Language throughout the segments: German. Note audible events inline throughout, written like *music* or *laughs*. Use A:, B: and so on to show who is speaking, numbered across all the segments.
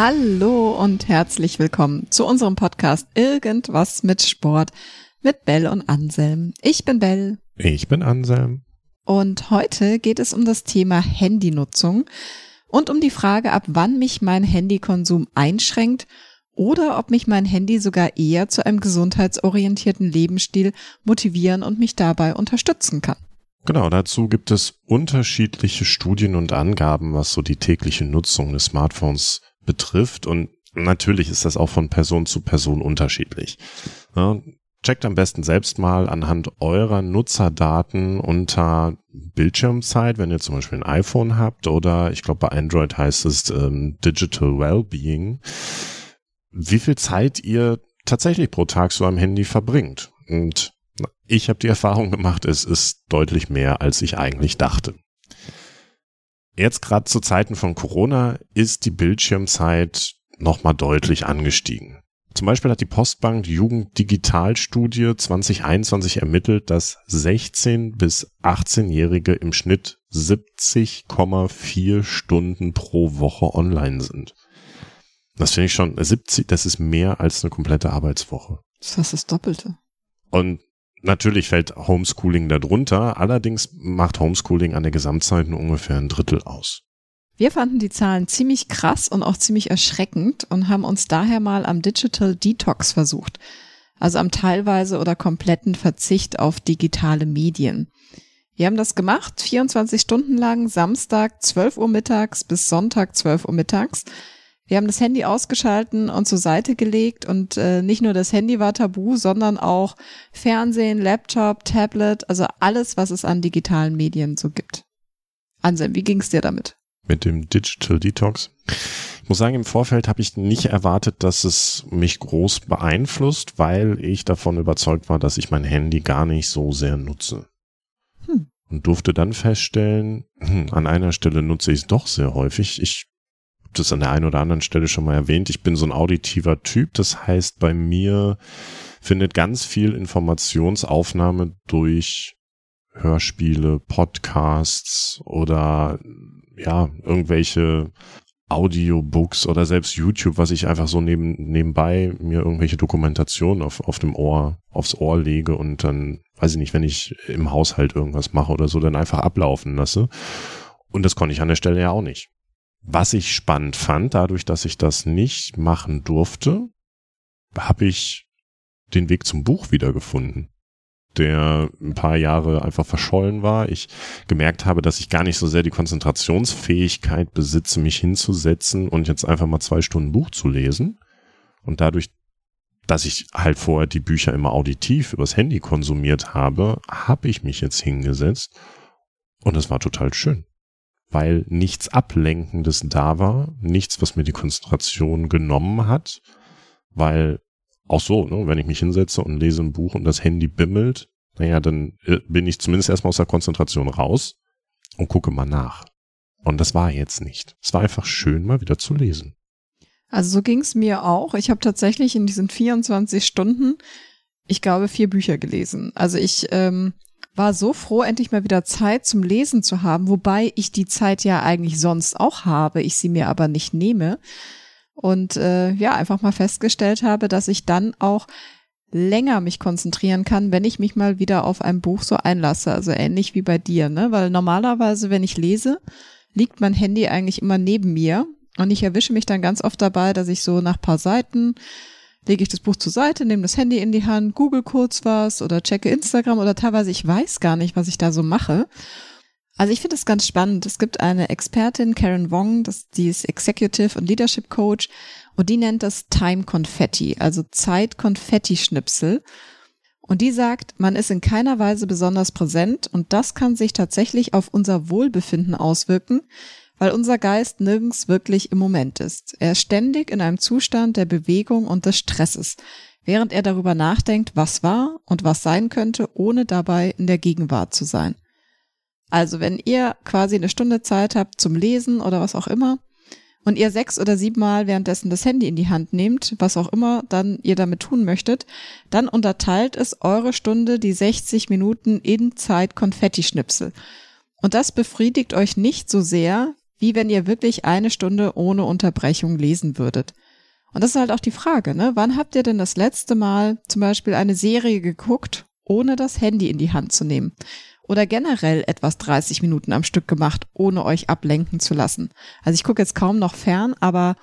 A: Hallo und herzlich willkommen zu unserem Podcast Irgendwas mit Sport mit Bell und Anselm. Ich bin Bell.
B: Ich bin Anselm.
A: Und heute geht es um das Thema Handynutzung und um die Frage, ab wann mich mein Handykonsum einschränkt oder ob mich mein Handy sogar eher zu einem gesundheitsorientierten Lebensstil motivieren und mich dabei unterstützen kann.
B: Genau, dazu gibt es unterschiedliche Studien und Angaben, was so die tägliche Nutzung des Smartphones betrifft. Und natürlich ist das auch von Person zu Person unterschiedlich. Ja, checkt am besten selbst mal anhand eurer Nutzerdaten unter Bildschirmzeit, wenn ihr zum Beispiel ein iPhone habt oder ich glaube bei Android heißt es ähm, Digital Wellbeing, wie viel Zeit ihr tatsächlich pro Tag so am Handy verbringt. Und ich habe die Erfahrung gemacht, es ist deutlich mehr, als ich eigentlich dachte. Jetzt gerade zu Zeiten von Corona ist die Bildschirmzeit nochmal deutlich angestiegen. Zum Beispiel hat die Postbank Jugenddigitalstudie 2021 ermittelt, dass 16 bis 18-Jährige im Schnitt 70,4 Stunden pro Woche online sind. Das finde ich schon 70, das ist mehr als eine komplette Arbeitswoche.
A: Das ist fast das Doppelte.
B: Und natürlich fällt Homeschooling darunter, allerdings macht Homeschooling an der Gesamtzeit nur ungefähr ein Drittel aus.
A: Wir fanden die Zahlen ziemlich krass und auch ziemlich erschreckend und haben uns daher mal am Digital Detox versucht, also am teilweise oder kompletten Verzicht auf digitale Medien. Wir haben das gemacht, 24 Stunden lang, Samstag 12 Uhr mittags bis Sonntag 12 Uhr mittags. Wir haben das Handy ausgeschalten und zur Seite gelegt und äh, nicht nur das Handy war tabu, sondern auch Fernsehen, Laptop, Tablet, also alles, was es an digitalen Medien so gibt. Anselm, wie ging's dir damit?
B: mit dem Digital Detox. Ich muss sagen, im Vorfeld habe ich nicht erwartet, dass es mich groß beeinflusst, weil ich davon überzeugt war, dass ich mein Handy gar nicht so sehr nutze. Hm. Und durfte dann feststellen, hm, an einer Stelle nutze ich es doch sehr häufig. Ich das an der einen oder anderen Stelle schon mal erwähnt. Ich bin so ein auditiver Typ. Das heißt, bei mir findet ganz viel Informationsaufnahme durch Hörspiele, Podcasts oder ja, irgendwelche Audiobooks oder selbst YouTube, was ich einfach so neben, nebenbei mir irgendwelche Dokumentationen auf, auf dem Ohr, aufs Ohr lege und dann, weiß ich nicht, wenn ich im Haushalt irgendwas mache oder so, dann einfach ablaufen lasse. Und das konnte ich an der Stelle ja auch nicht. Was ich spannend fand, dadurch, dass ich das nicht machen durfte, habe ich den Weg zum Buch wiedergefunden der ein paar Jahre einfach verschollen war. Ich gemerkt habe, dass ich gar nicht so sehr die Konzentrationsfähigkeit besitze, mich hinzusetzen und jetzt einfach mal zwei Stunden Buch zu lesen. Und dadurch, dass ich halt vorher die Bücher immer auditiv übers Handy konsumiert habe, habe ich mich jetzt hingesetzt und es war total schön. Weil nichts Ablenkendes da war, nichts, was mir die Konzentration genommen hat, weil auch so, ne, wenn ich mich hinsetze und lese ein Buch und das Handy bimmelt, naja, dann äh, bin ich zumindest erstmal aus der Konzentration raus und gucke mal nach. Und das war jetzt nicht. Es war einfach schön, mal wieder zu lesen.
A: Also so ging es mir auch. Ich habe tatsächlich in diesen 24 Stunden, ich glaube, vier Bücher gelesen. Also ich ähm, war so froh, endlich mal wieder Zeit zum Lesen zu haben, wobei ich die Zeit ja eigentlich sonst auch habe, ich sie mir aber nicht nehme und äh, ja, einfach mal festgestellt habe, dass ich dann auch länger mich konzentrieren kann, wenn ich mich mal wieder auf ein Buch so einlasse. Also ähnlich wie bei dir, ne? Weil normalerweise, wenn ich lese, liegt mein Handy eigentlich immer neben mir und ich erwische mich dann ganz oft dabei, dass ich so nach paar Seiten lege ich das Buch zur Seite, nehme das Handy in die Hand, google kurz was oder checke Instagram oder teilweise ich weiß gar nicht, was ich da so mache. Also ich finde es ganz spannend. Es gibt eine Expertin, Karen Wong, das, die ist Executive und Leadership Coach und die nennt das Time Confetti, also Zeit Konfetti Schnipsel. Und die sagt, man ist in keiner Weise besonders präsent und das kann sich tatsächlich auf unser Wohlbefinden auswirken, weil unser Geist nirgends wirklich im Moment ist. Er ist ständig in einem Zustand der Bewegung und des Stresses, während er darüber nachdenkt, was war und was sein könnte, ohne dabei in der Gegenwart zu sein. Also wenn ihr quasi eine Stunde Zeit habt zum Lesen oder was auch immer und ihr sechs oder siebenmal währenddessen das Handy in die Hand nehmt, was auch immer dann ihr damit tun möchtet, dann unterteilt es eure Stunde die 60 Minuten in Zeit Konfetti-Schnipsel. Und das befriedigt euch nicht so sehr, wie wenn ihr wirklich eine Stunde ohne Unterbrechung lesen würdet. Und das ist halt auch die Frage, ne? Wann habt ihr denn das letzte Mal zum Beispiel eine Serie geguckt, ohne das Handy in die Hand zu nehmen? Oder generell etwas 30 Minuten am Stück gemacht, ohne euch ablenken zu lassen? Also ich gucke jetzt kaum noch fern, aber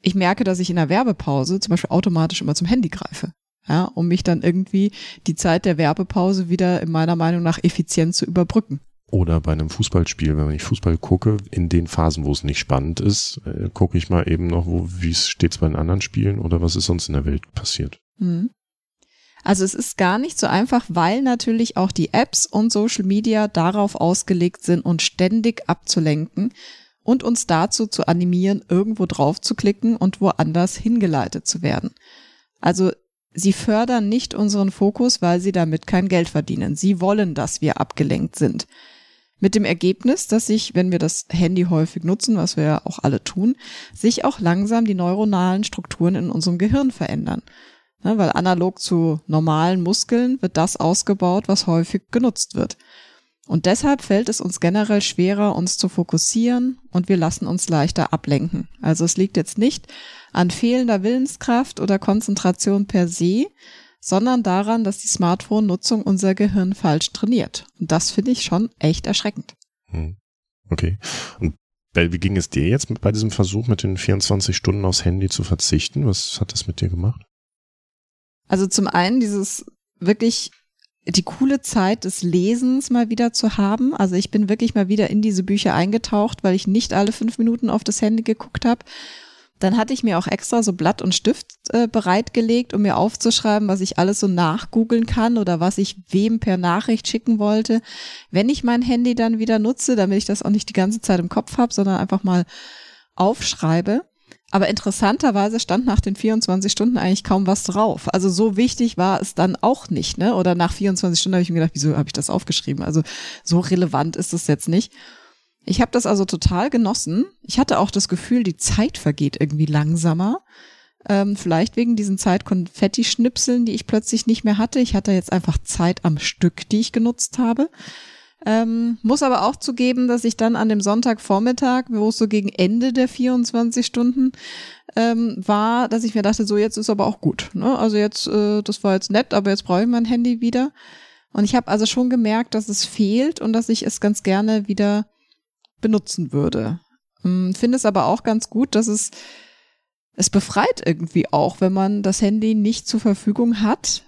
A: ich merke, dass ich in der Werbepause zum Beispiel automatisch immer zum Handy greife. Ja, um mich dann irgendwie die Zeit der Werbepause wieder in meiner Meinung nach effizient zu überbrücken.
B: Oder bei einem Fußballspiel, wenn ich Fußball gucke, in den Phasen, wo es nicht spannend ist, äh, gucke ich mal eben noch, wie es steht bei den anderen Spielen oder was ist sonst in der Welt passiert. Mhm.
A: Also es ist gar nicht so einfach, weil natürlich auch die Apps und Social Media darauf ausgelegt sind, uns ständig abzulenken und uns dazu zu animieren, irgendwo drauf zu klicken und woanders hingeleitet zu werden. Also sie fördern nicht unseren Fokus, weil sie damit kein Geld verdienen. Sie wollen, dass wir abgelenkt sind. Mit dem Ergebnis, dass sich, wenn wir das Handy häufig nutzen, was wir ja auch alle tun, sich auch langsam die neuronalen Strukturen in unserem Gehirn verändern. Ne, weil analog zu normalen Muskeln wird das ausgebaut, was häufig genutzt wird. Und deshalb fällt es uns generell schwerer, uns zu fokussieren und wir lassen uns leichter ablenken. Also es liegt jetzt nicht an fehlender Willenskraft oder Konzentration per se, sondern daran, dass die Smartphone-Nutzung unser Gehirn falsch trainiert. Und das finde ich schon echt erschreckend. Hm.
B: Okay. Und wie ging es dir jetzt bei diesem Versuch, mit den 24 Stunden aufs Handy zu verzichten? Was hat das mit dir gemacht?
A: Also zum einen dieses wirklich die coole Zeit des Lesens mal wieder zu haben. Also ich bin wirklich mal wieder in diese Bücher eingetaucht, weil ich nicht alle fünf Minuten auf das Handy geguckt habe dann hatte ich mir auch extra so Blatt und Stift äh, bereitgelegt, um mir aufzuschreiben, was ich alles so nachgoogeln kann oder was ich wem per Nachricht schicken wollte, wenn ich mein Handy dann wieder nutze, damit ich das auch nicht die ganze Zeit im Kopf habe, sondern einfach mal aufschreibe. Aber interessanterweise stand nach den 24 Stunden eigentlich kaum was drauf. Also so wichtig war es dann auch nicht, ne? Oder nach 24 Stunden habe ich mir gedacht, wieso habe ich das aufgeschrieben? Also so relevant ist es jetzt nicht. Ich habe das also total genossen. Ich hatte auch das Gefühl, die Zeit vergeht irgendwie langsamer. Ähm, vielleicht wegen diesen Zeit-Konfetti-Schnipseln, die ich plötzlich nicht mehr hatte. Ich hatte jetzt einfach Zeit am Stück, die ich genutzt habe. Ähm, muss aber auch zugeben, dass ich dann an dem Sonntagvormittag, wo es so gegen Ende der 24 Stunden ähm, war, dass ich mir dachte, so jetzt ist aber auch gut. Ne? Also jetzt, äh, das war jetzt nett, aber jetzt brauche ich mein Handy wieder. Und ich habe also schon gemerkt, dass es fehlt und dass ich es ganz gerne wieder benutzen würde. Hm, finde es aber auch ganz gut, dass es, es befreit irgendwie auch, wenn man das Handy nicht zur Verfügung hat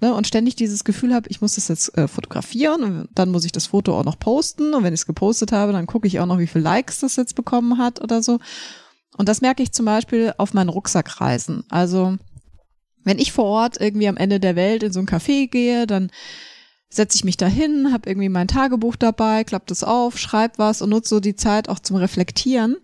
A: ne, und ständig dieses Gefühl habe, ich muss das jetzt äh, fotografieren und dann muss ich das Foto auch noch posten und wenn ich es gepostet habe, dann gucke ich auch noch, wie viele Likes das jetzt bekommen hat oder so. Und das merke ich zum Beispiel auf meinen Rucksackreisen. Also wenn ich vor Ort irgendwie am Ende der Welt in so ein Café gehe, dann setze ich mich dahin, habe irgendwie mein Tagebuch dabei, klappe das auf, schreibe was und nutze so die Zeit auch zum Reflektieren.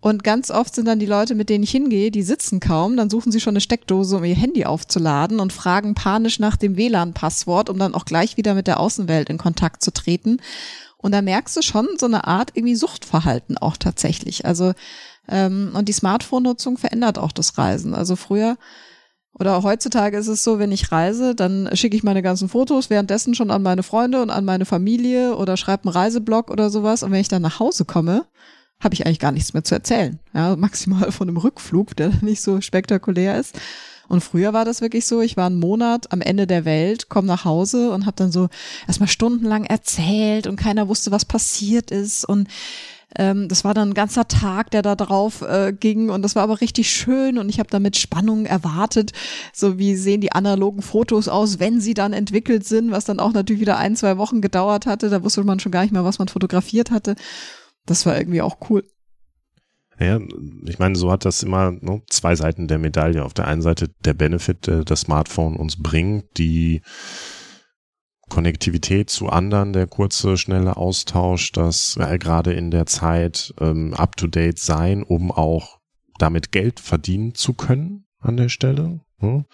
A: Und ganz oft sind dann die Leute, mit denen ich hingehe, die sitzen kaum, dann suchen sie schon eine Steckdose, um ihr Handy aufzuladen und fragen panisch nach dem WLAN-Passwort, um dann auch gleich wieder mit der Außenwelt in Kontakt zu treten. Und da merkst du schon so eine Art irgendwie Suchtverhalten auch tatsächlich. Also ähm, und die Smartphone-Nutzung verändert auch das Reisen. Also früher oder heutzutage ist es so, wenn ich reise, dann schicke ich meine ganzen Fotos währenddessen schon an meine Freunde und an meine Familie oder schreibe einen Reiseblog oder sowas. Und wenn ich dann nach Hause komme, habe ich eigentlich gar nichts mehr zu erzählen. Ja, maximal von einem Rückflug, der nicht so spektakulär ist. Und früher war das wirklich so, ich war einen Monat am Ende der Welt, komme nach Hause und habe dann so erstmal stundenlang erzählt und keiner wusste, was passiert ist. Und ähm, das war dann ein ganzer Tag, der da drauf äh, ging und das war aber richtig schön und ich habe da mit Spannung erwartet, so wie sehen die analogen Fotos aus, wenn sie dann entwickelt sind, was dann auch natürlich wieder ein, zwei Wochen gedauert hatte. Da wusste man schon gar nicht mehr, was man fotografiert hatte. Das war irgendwie auch cool.
B: Ja, ich meine, so hat das immer ne, zwei Seiten der Medaille. Auf der einen Seite der Benefit, der das Smartphone uns bringt, die Konnektivität zu anderen, der kurze, schnelle Austausch, das äh, gerade in der Zeit ähm, up-to-date sein, um auch damit Geld verdienen zu können an der Stelle. Ne?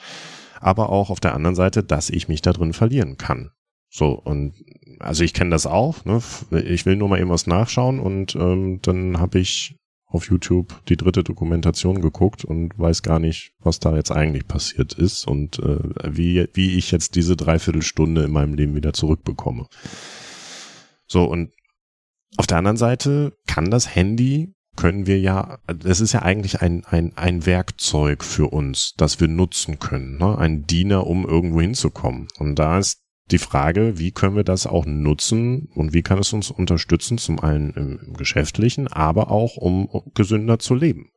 B: Aber auch auf der anderen Seite, dass ich mich da drin verlieren kann. So, und also ich kenne das auch, ne? Ich will nur mal eben was nachschauen und ähm, dann habe ich auf YouTube die dritte Dokumentation geguckt und weiß gar nicht, was da jetzt eigentlich passiert ist und äh, wie, wie ich jetzt diese Dreiviertelstunde in meinem Leben wieder zurückbekomme. So, und auf der anderen Seite kann das Handy, können wir ja, es ist ja eigentlich ein, ein, ein Werkzeug für uns, das wir nutzen können, ne? ein Diener, um irgendwo hinzukommen. Und da ist die Frage, wie können wir das auch nutzen und wie kann es uns unterstützen, zum einen im, Geschäftlichen, aber auch um gesünder zu leben.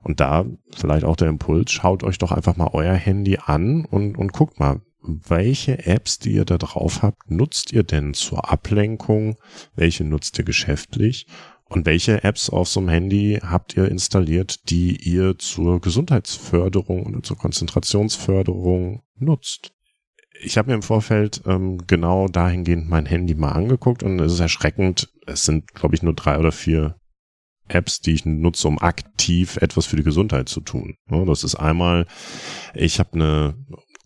B: Und da vielleicht auch der Impuls, schaut euch doch einfach mal euer Handy an und, und guckt mal, welche Apps, die ihr da drauf habt, nutzt ihr denn zur Ablenkung? Welche nutzt ihr geschäftlich? Und welche Apps auf so einem Handy habt ihr installiert, die ihr zur Gesundheitsförderung und zur Konzentrationsförderung nutzt? Ich habe mir im Vorfeld ähm, genau dahingehend mein Handy mal angeguckt und es ist erschreckend. Es sind, glaube ich, nur drei oder vier Apps, die ich nutze, um aktiv etwas für die Gesundheit zu tun. Das ist einmal, ich habe eine,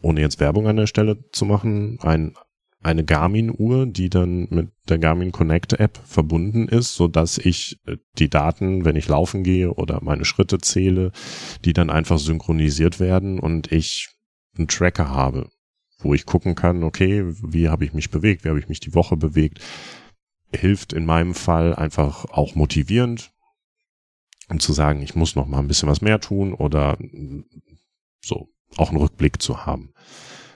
B: ohne jetzt Werbung an der Stelle zu machen, ein, eine Garmin-Uhr, die dann mit der Garmin Connect App verbunden ist, so dass ich äh, die Daten, wenn ich laufen gehe oder meine Schritte zähle, die dann einfach synchronisiert werden und ich einen Tracker habe, wo ich gucken kann, okay, wie habe ich mich bewegt, wie habe ich mich die Woche bewegt, hilft in meinem Fall einfach auch motivierend, um zu sagen, ich muss noch mal ein bisschen was mehr tun oder so auch einen Rückblick zu haben.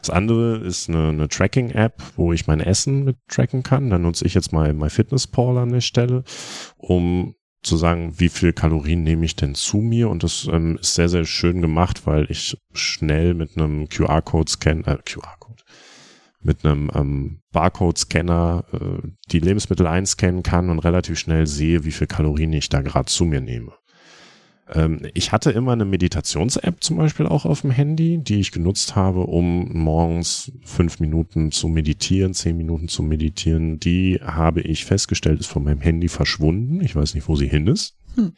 B: Das andere ist eine, eine Tracking-App, wo ich mein Essen mit tracken kann. Da nutze ich jetzt mal MyFitnessPal an der Stelle, um zu sagen, wie viel Kalorien nehme ich denn zu mir? Und das ähm, ist sehr, sehr schön gemacht, weil ich schnell mit einem QR-Code-Scan, äh, QR-Code, mit einem ähm, Barcode-Scanner äh, die Lebensmittel einscannen kann und relativ schnell sehe, wie viel Kalorien ich da gerade zu mir nehme. Ähm, ich hatte immer eine Meditations-App zum Beispiel auch auf dem Handy, die ich genutzt habe, um morgens fünf Minuten zu meditieren, zehn Minuten zu meditieren. Die habe ich festgestellt, ist von meinem Handy verschwunden. Ich weiß nicht, wo sie hin ist. Hm.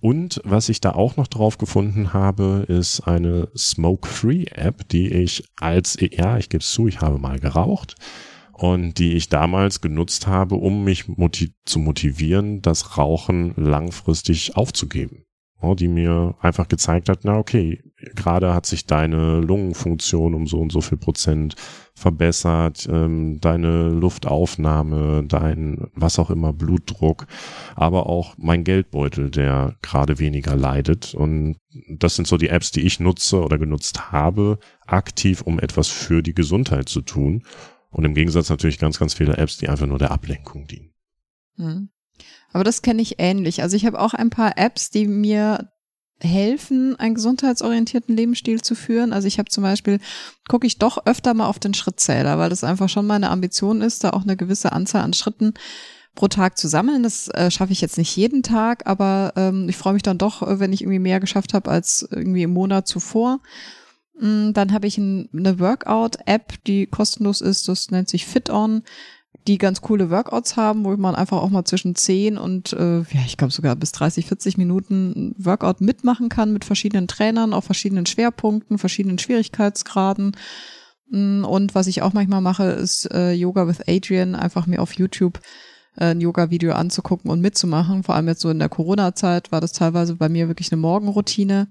B: Und was ich da auch noch drauf gefunden habe, ist eine Smoke-Free-App, die ich als, ja, ich gebe es zu, ich habe mal geraucht und die ich damals genutzt habe, um mich motiv zu motivieren, das Rauchen langfristig aufzugeben die mir einfach gezeigt hat, na okay, gerade hat sich deine Lungenfunktion um so und so viel Prozent verbessert, ähm, deine Luftaufnahme, dein was auch immer Blutdruck, aber auch mein Geldbeutel, der gerade weniger leidet. Und das sind so die Apps, die ich nutze oder genutzt habe, aktiv, um etwas für die Gesundheit zu tun. Und im Gegensatz natürlich ganz, ganz viele Apps, die einfach nur der Ablenkung dienen.
A: Hm. Aber das kenne ich ähnlich. Also ich habe auch ein paar Apps, die mir helfen, einen gesundheitsorientierten Lebensstil zu führen. Also ich habe zum Beispiel, gucke ich doch öfter mal auf den Schrittzähler, weil das einfach schon meine Ambition ist, da auch eine gewisse Anzahl an Schritten pro Tag zu sammeln. Das äh, schaffe ich jetzt nicht jeden Tag, aber ähm, ich freue mich dann doch, wenn ich irgendwie mehr geschafft habe als irgendwie im Monat zuvor. Mm, dann habe ich ein, eine Workout-App, die kostenlos ist, das nennt sich FitOn die ganz coole Workouts haben, wo man einfach auch mal zwischen 10 und äh, ja, ich glaube sogar bis 30, 40 Minuten Workout mitmachen kann mit verschiedenen Trainern auf verschiedenen Schwerpunkten, verschiedenen Schwierigkeitsgraden. Mm, und was ich auch manchmal mache, ist äh, Yoga with Adrian, einfach mir auf YouTube äh, ein Yoga-Video anzugucken und mitzumachen. Vor allem jetzt so in der Corona-Zeit war das teilweise bei mir wirklich eine Morgenroutine.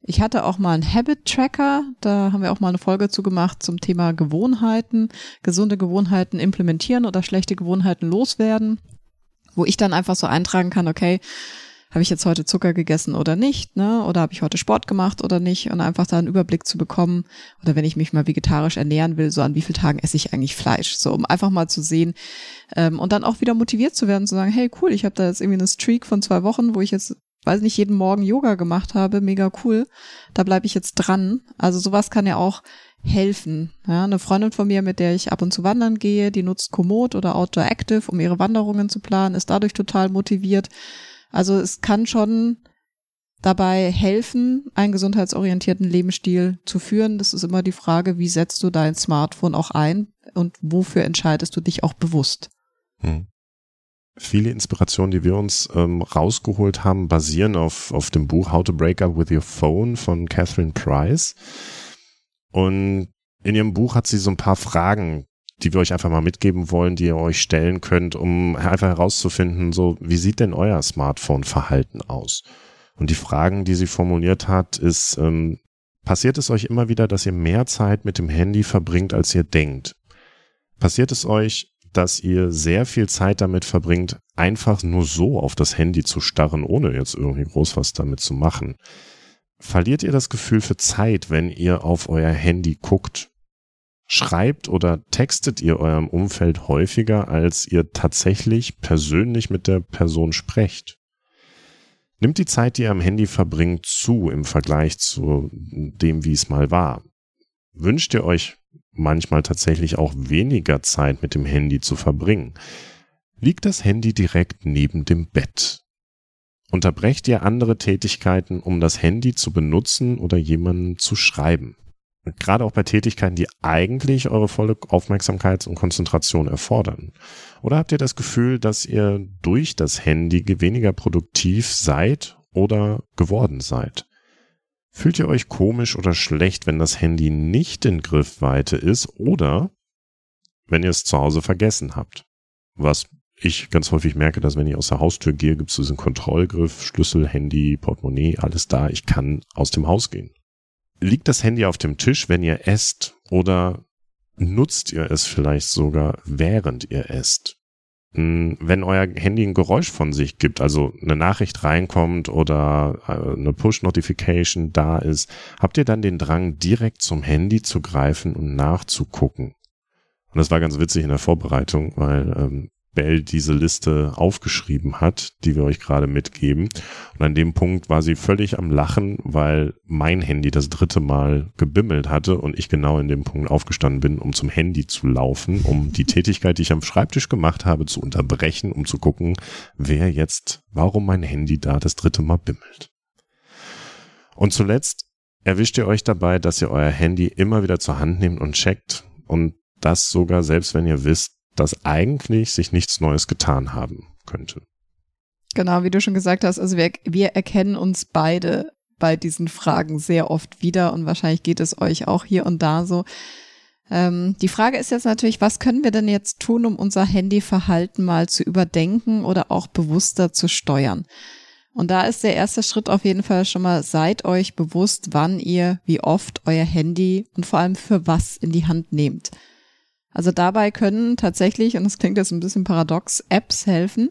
A: Ich hatte auch mal einen Habit Tracker, da haben wir auch mal eine Folge zu gemacht zum Thema Gewohnheiten, gesunde Gewohnheiten implementieren oder schlechte Gewohnheiten loswerden, wo ich dann einfach so eintragen kann, okay, habe ich jetzt heute Zucker gegessen oder nicht, ne? Oder habe ich heute Sport gemacht oder nicht? Und einfach da einen Überblick zu bekommen. Oder wenn ich mich mal vegetarisch ernähren will, so an wie vielen Tagen esse ich eigentlich Fleisch? So, um einfach mal zu sehen ähm, und dann auch wieder motiviert zu werden, zu sagen, hey, cool, ich habe da jetzt irgendwie eine Streak von zwei Wochen, wo ich jetzt weiß nicht, jeden Morgen Yoga gemacht habe, mega cool. Da bleibe ich jetzt dran. Also sowas kann ja auch helfen. Ja, eine Freundin von mir, mit der ich ab und zu wandern gehe, die nutzt Komoot oder Outdoor Active, um ihre Wanderungen zu planen, ist dadurch total motiviert. Also es kann schon dabei helfen, einen gesundheitsorientierten Lebensstil zu führen. Das ist immer die Frage, wie setzt du dein Smartphone auch ein und wofür entscheidest du dich auch bewusst? Hm
B: viele Inspirationen, die wir uns ähm, rausgeholt haben, basieren auf, auf dem Buch How to Break Up with Your Phone von Catherine Price. Und in ihrem Buch hat sie so ein paar Fragen, die wir euch einfach mal mitgeben wollen, die ihr euch stellen könnt, um einfach herauszufinden, so, wie sieht denn euer Smartphone-Verhalten aus? Und die Fragen, die sie formuliert hat, ist, ähm, passiert es euch immer wieder, dass ihr mehr Zeit mit dem Handy verbringt, als ihr denkt? Passiert es euch, dass ihr sehr viel Zeit damit verbringt, einfach nur so auf das Handy zu starren, ohne jetzt irgendwie groß was damit zu machen. Verliert ihr das Gefühl für Zeit, wenn ihr auf euer Handy guckt? Schreibt oder textet ihr eurem Umfeld häufiger, als ihr tatsächlich persönlich mit der Person sprecht? Nimmt die Zeit, die ihr am Handy verbringt, zu im Vergleich zu dem, wie es mal war? Wünscht ihr euch manchmal tatsächlich auch weniger Zeit mit dem Handy zu verbringen? Liegt das Handy direkt neben dem Bett? Unterbrecht ihr andere Tätigkeiten, um das Handy zu benutzen oder jemanden zu schreiben? Gerade auch bei Tätigkeiten, die eigentlich eure volle Aufmerksamkeit und Konzentration erfordern. Oder habt ihr das Gefühl, dass ihr durch das Handy weniger produktiv seid oder geworden seid? Fühlt ihr euch komisch oder schlecht, wenn das Handy nicht in Griffweite ist oder wenn ihr es zu Hause vergessen habt? Was ich ganz häufig merke, dass wenn ich aus der Haustür gehe, gibt es diesen Kontrollgriff, Schlüssel, Handy, Portemonnaie, alles da. Ich kann aus dem Haus gehen. Liegt das Handy auf dem Tisch, wenn ihr esst oder nutzt ihr es vielleicht sogar, während ihr esst? Hm, wenn euer Handy ein Geräusch von sich gibt, also eine Nachricht reinkommt oder äh, eine Push-Notification da ist, habt ihr dann den Drang, direkt zum Handy zu greifen und nachzugucken. Und das war ganz witzig in der Vorbereitung, weil ähm, Bell diese Liste aufgeschrieben hat, die wir euch gerade mitgeben. Und an dem Punkt war sie völlig am Lachen, weil mein Handy das dritte Mal gebimmelt hatte und ich genau in dem Punkt aufgestanden bin, um zum Handy zu laufen, um die Tätigkeit, die ich am Schreibtisch gemacht habe, zu unterbrechen, um zu gucken, wer jetzt, warum mein Handy da das dritte Mal bimmelt. Und zuletzt erwischt ihr euch dabei, dass ihr euer Handy immer wieder zur Hand nehmt und checkt und das sogar selbst wenn ihr wisst, dass eigentlich sich nichts Neues getan haben könnte.
A: Genau, wie du schon gesagt hast, also wir, wir erkennen uns beide bei diesen Fragen sehr oft wieder und wahrscheinlich geht es euch auch hier und da so. Ähm, die Frage ist jetzt natürlich, was können wir denn jetzt tun, um unser Handyverhalten mal zu überdenken oder auch bewusster zu steuern? Und da ist der erste Schritt auf jeden Fall schon mal, seid euch bewusst, wann ihr, wie oft euer Handy und vor allem für was in die Hand nehmt. Also dabei können tatsächlich, und das klingt jetzt ein bisschen paradox, Apps helfen,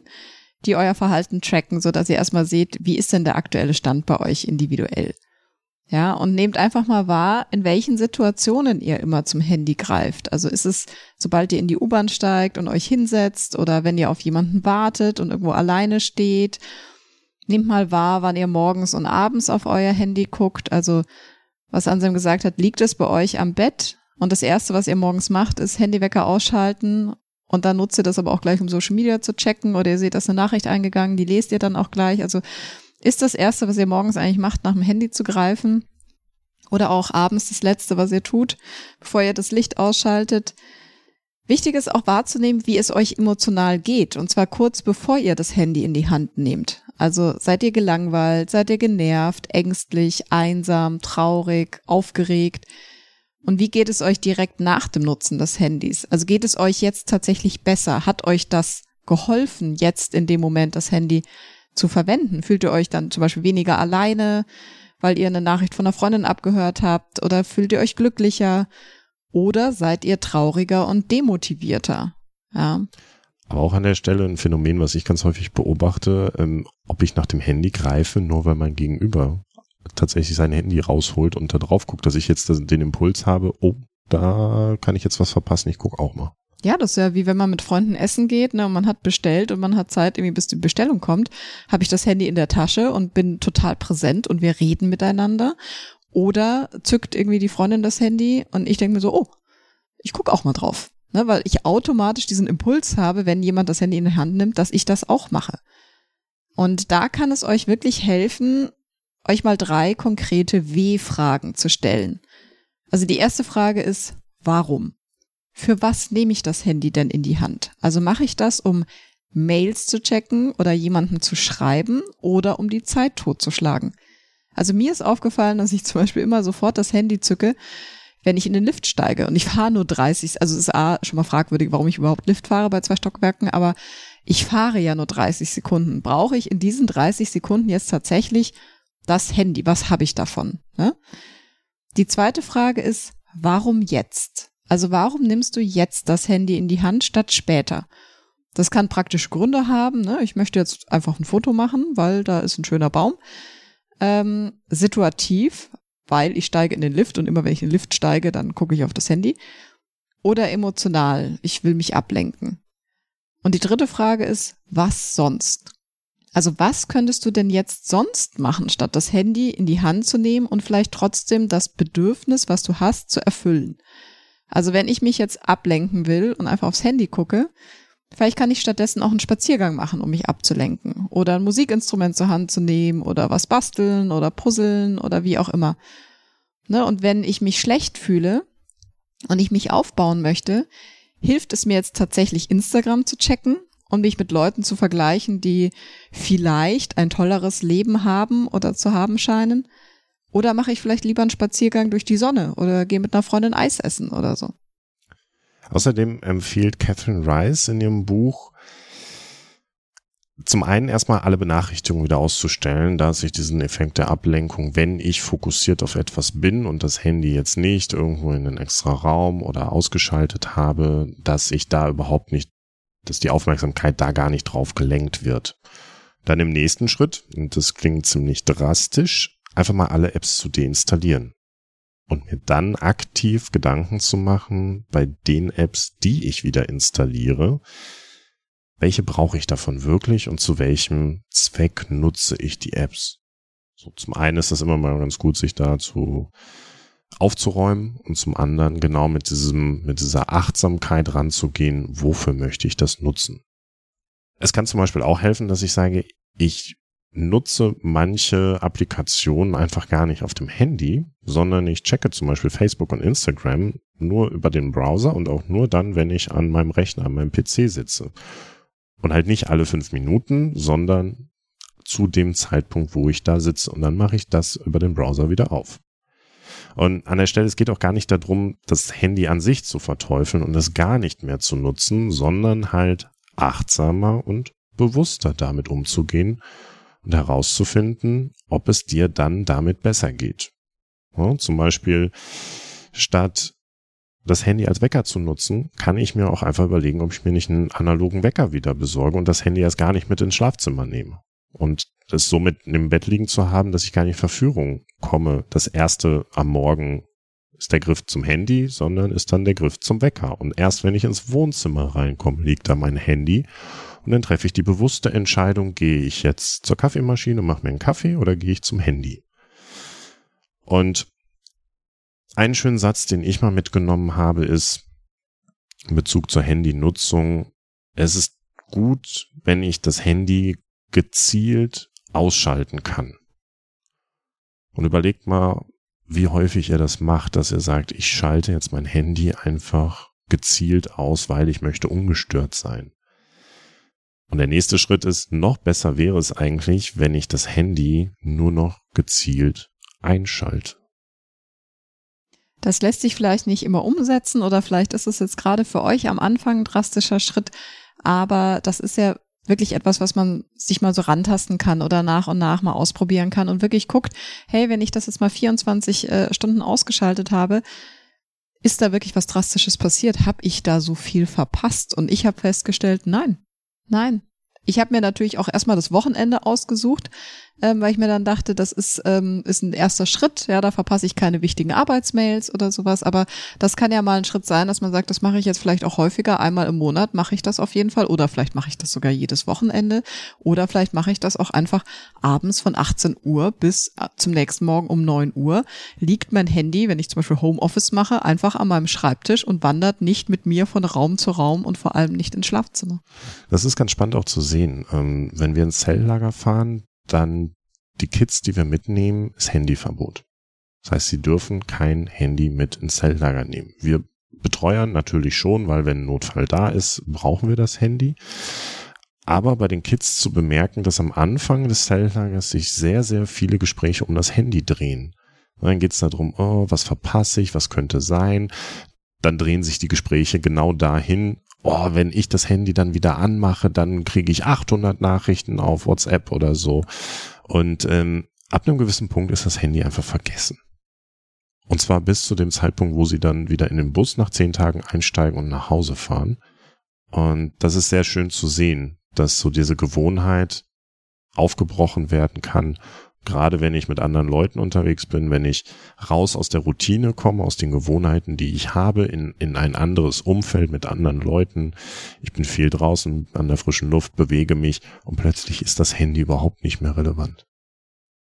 A: die euer Verhalten tracken, so dass ihr erstmal seht, wie ist denn der aktuelle Stand bei euch individuell. Ja, und nehmt einfach mal wahr, in welchen Situationen ihr immer zum Handy greift. Also ist es, sobald ihr in die U-Bahn steigt und euch hinsetzt oder wenn ihr auf jemanden wartet und irgendwo alleine steht. Nehmt mal wahr, wann ihr morgens und abends auf euer Handy guckt. Also, was Ansem gesagt hat, liegt es bei euch am Bett? Und das Erste, was ihr morgens macht, ist Handywecker ausschalten und dann nutzt ihr das aber auch gleich, um Social Media zu checken oder ihr seht, dass eine Nachricht eingegangen, die lest ihr dann auch gleich. Also ist das Erste, was ihr morgens eigentlich macht, nach dem Handy zu greifen oder auch abends das Letzte, was ihr tut, bevor ihr das Licht ausschaltet. Wichtig ist auch wahrzunehmen, wie es euch emotional geht und zwar kurz bevor ihr das Handy in die Hand nehmt. Also seid ihr gelangweilt, seid ihr genervt, ängstlich, einsam, traurig, aufgeregt. Und wie geht es euch direkt nach dem Nutzen des Handys? Also geht es euch jetzt tatsächlich besser? Hat euch das geholfen, jetzt in dem Moment das Handy zu verwenden? Fühlt ihr euch dann zum Beispiel weniger alleine, weil ihr eine Nachricht von einer Freundin abgehört habt? Oder fühlt ihr euch glücklicher? Oder seid ihr trauriger und demotivierter? Ja.
B: Aber auch an der Stelle ein Phänomen, was ich ganz häufig beobachte, ähm, ob ich nach dem Handy greife, nur weil mein Gegenüber tatsächlich sein Handy rausholt und da drauf guckt, dass ich jetzt den Impuls habe, oh, da kann ich jetzt was verpassen, ich guck auch mal.
A: Ja, das ist ja wie wenn man mit Freunden essen geht, ne, und man hat bestellt und man hat Zeit, irgendwie bis die Bestellung kommt, habe ich das Handy in der Tasche und bin total präsent und wir reden miteinander. Oder zückt irgendwie die Freundin das Handy und ich denke mir so, oh, ich guck auch mal drauf. Ne, weil ich automatisch diesen Impuls habe, wenn jemand das Handy in die Hand nimmt, dass ich das auch mache. Und da kann es euch wirklich helfen, euch mal drei konkrete W-Fragen zu stellen. Also die erste Frage ist, warum? Für was nehme ich das Handy denn in die Hand? Also mache ich das, um Mails zu checken oder jemandem zu schreiben oder um die Zeit totzuschlagen? Also mir ist aufgefallen, dass ich zum Beispiel immer sofort das Handy zücke, wenn ich in den Lift steige und ich fahre nur 30, also es ist A, schon mal fragwürdig, warum ich überhaupt Lift fahre bei zwei Stockwerken, aber ich fahre ja nur 30 Sekunden. Brauche ich in diesen 30 Sekunden jetzt tatsächlich das Handy, was habe ich davon? Ne? Die zweite Frage ist, warum jetzt? Also warum nimmst du jetzt das Handy in die Hand statt später? Das kann praktisch Gründe haben. Ne? Ich möchte jetzt einfach ein Foto machen, weil da ist ein schöner Baum. Ähm, situativ, weil ich steige in den Lift und immer wenn ich in den Lift steige, dann gucke ich auf das Handy. Oder emotional, ich will mich ablenken. Und die dritte Frage ist, was sonst? Also was könntest du denn jetzt sonst machen, statt das Handy in die Hand zu nehmen und vielleicht trotzdem das Bedürfnis, was du hast, zu erfüllen? Also wenn ich mich jetzt ablenken will und einfach aufs Handy gucke, vielleicht kann ich stattdessen auch einen Spaziergang machen, um mich abzulenken oder ein Musikinstrument zur Hand zu nehmen oder was basteln oder puzzeln oder wie auch immer. Ne? Und wenn ich mich schlecht fühle und ich mich aufbauen möchte, hilft es mir jetzt tatsächlich Instagram zu checken und mich mit Leuten zu vergleichen, die vielleicht ein tolleres Leben haben oder zu haben scheinen oder mache ich vielleicht lieber einen Spaziergang durch die Sonne oder gehe mit einer Freundin Eis essen oder so.
B: Außerdem empfiehlt Catherine Rice in ihrem Buch, zum einen erstmal alle Benachrichtigungen wieder auszustellen, da sich diesen Effekt der Ablenkung, wenn ich fokussiert auf etwas bin und das Handy jetzt nicht irgendwo in einen extra Raum oder ausgeschaltet habe, dass ich da überhaupt nicht, dass die Aufmerksamkeit da gar nicht drauf gelenkt wird. Dann im nächsten Schritt, und das klingt ziemlich drastisch, einfach mal alle Apps zu deinstallieren und mir dann aktiv Gedanken zu machen bei den Apps, die ich wieder installiere, welche brauche ich davon wirklich und zu welchem Zweck nutze ich die Apps. So, zum einen ist das immer mal ganz gut, sich dazu aufzuräumen und zum anderen genau mit diesem, mit dieser Achtsamkeit ranzugehen, wofür möchte ich das nutzen. Es kann zum Beispiel auch helfen, dass ich sage, ich nutze manche Applikationen einfach gar nicht auf dem Handy, sondern ich checke zum Beispiel Facebook und Instagram nur über den Browser und auch nur dann, wenn ich an meinem Rechner, an meinem PC sitze. Und halt nicht alle fünf Minuten, sondern zu dem Zeitpunkt, wo ich da sitze. Und dann mache ich das über den Browser wieder auf. Und an der Stelle, es geht auch gar nicht darum, das Handy an sich zu verteufeln und es gar nicht mehr zu nutzen, sondern halt achtsamer und bewusster damit umzugehen und herauszufinden, ob es dir dann damit besser geht. Ja, zum Beispiel statt das Handy als Wecker zu nutzen, kann ich mir auch einfach überlegen, ob ich mir nicht einen analogen Wecker wieder besorge und das Handy erst gar nicht mit ins Schlafzimmer nehme. Und es somit im Bett liegen zu haben, dass ich gar nicht in Verführung komme. Das erste am Morgen ist der Griff zum Handy, sondern ist dann der Griff zum Wecker. Und erst wenn ich ins Wohnzimmer reinkomme, liegt da mein Handy und dann treffe ich die bewusste Entscheidung, gehe ich jetzt zur Kaffeemaschine, mache mir einen Kaffee oder gehe ich zum Handy. Und einen schönen Satz, den ich mal mitgenommen habe, ist in Bezug zur Handynutzung, es ist gut, wenn ich das Handy gezielt ausschalten kann. Und überlegt mal, wie häufig ihr das macht, dass ihr sagt, ich schalte jetzt mein Handy einfach gezielt aus, weil ich möchte ungestört sein. Und der nächste Schritt ist, noch besser wäre es eigentlich, wenn ich das Handy nur noch gezielt einschalte.
A: Das lässt sich vielleicht nicht immer umsetzen oder vielleicht ist es jetzt gerade für euch am Anfang ein drastischer Schritt, aber das ist ja wirklich etwas, was man sich mal so rantasten kann oder nach und nach mal ausprobieren kann und wirklich guckt, hey, wenn ich das jetzt mal 24 äh, Stunden ausgeschaltet habe, ist da wirklich was Drastisches passiert? Hab ich da so viel verpasst? Und ich habe festgestellt, nein, Nein. Ich habe mir natürlich auch erstmal das Wochenende ausgesucht, ähm, weil ich mir dann dachte, das ist, ähm, ist ein erster Schritt. Ja, da verpasse ich keine wichtigen Arbeitsmails oder sowas. Aber das kann ja mal ein Schritt sein, dass man sagt, das mache ich jetzt vielleicht auch häufiger. Einmal im Monat mache ich das auf jeden Fall. Oder vielleicht mache ich das sogar jedes Wochenende. Oder vielleicht mache ich das auch einfach abends von 18 Uhr bis äh, zum nächsten Morgen um 9 Uhr. Liegt mein Handy, wenn ich zum Beispiel Homeoffice mache, einfach an meinem Schreibtisch und wandert nicht mit mir von Raum zu Raum und vor allem nicht ins Schlafzimmer.
B: Das ist ganz spannend auch zu sehen. Ähm, wenn wir ins Zelllager fahren, dann die Kids, die wir mitnehmen, ist Handyverbot. Das heißt, sie dürfen kein Handy mit ins Zelllager nehmen. Wir betreuen natürlich schon, weil wenn ein Notfall da ist, brauchen wir das Handy. Aber bei den Kids zu bemerken, dass am Anfang des Zelllagers sich sehr, sehr viele Gespräche um das Handy drehen. dann geht es darum, oh, was verpasse ich, was könnte sein. Dann drehen sich die Gespräche genau dahin, oh, wenn ich das Handy dann wieder anmache, dann kriege ich 800 Nachrichten auf WhatsApp oder so. Und ähm, ab einem gewissen Punkt ist das Handy einfach vergessen. Und zwar bis zu dem Zeitpunkt, wo sie dann wieder in den Bus nach zehn Tagen einsteigen und nach Hause fahren. Und das ist sehr schön zu sehen, dass so diese Gewohnheit aufgebrochen werden kann. Gerade wenn ich mit anderen Leuten unterwegs bin, wenn ich raus aus der Routine komme, aus den Gewohnheiten, die ich habe, in, in ein anderes Umfeld mit anderen Leuten. Ich bin viel draußen an der frischen Luft, bewege mich und plötzlich ist das Handy überhaupt nicht mehr relevant.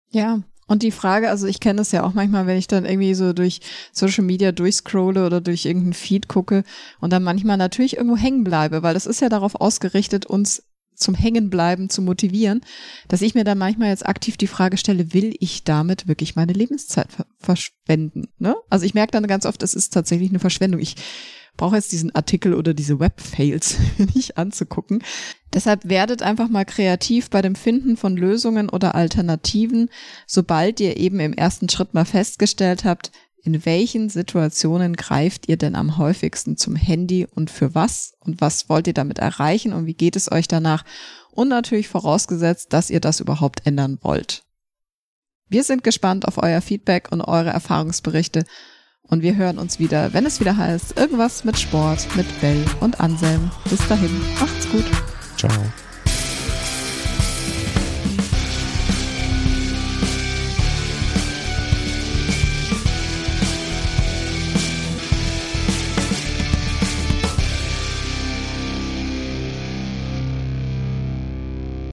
A: Ja, und die Frage, also ich kenne das ja auch manchmal, wenn ich dann irgendwie so durch Social Media durchscrolle oder durch irgendeinen Feed gucke und dann manchmal natürlich irgendwo hängen bleibe, weil das ist ja darauf ausgerichtet, uns zum Hängenbleiben zu motivieren, dass ich mir dann manchmal jetzt aktiv die Frage stelle, will ich damit wirklich meine Lebenszeit verschwenden? Ne? Also ich merke dann ganz oft, es ist tatsächlich eine Verschwendung. Ich brauche jetzt diesen Artikel oder diese Web-Fails *laughs* nicht anzugucken. Deshalb werdet einfach mal kreativ bei dem Finden von Lösungen oder Alternativen, sobald ihr eben im ersten Schritt mal festgestellt habt, in welchen Situationen greift ihr denn am häufigsten zum Handy und für was und was wollt ihr damit erreichen und wie geht es euch danach und natürlich vorausgesetzt, dass ihr das überhaupt ändern wollt. Wir sind gespannt auf euer Feedback und eure Erfahrungsberichte und wir hören uns wieder, wenn es wieder heißt, irgendwas mit Sport, mit Bell und Anselm. Bis dahin, macht's gut.
B: Ciao.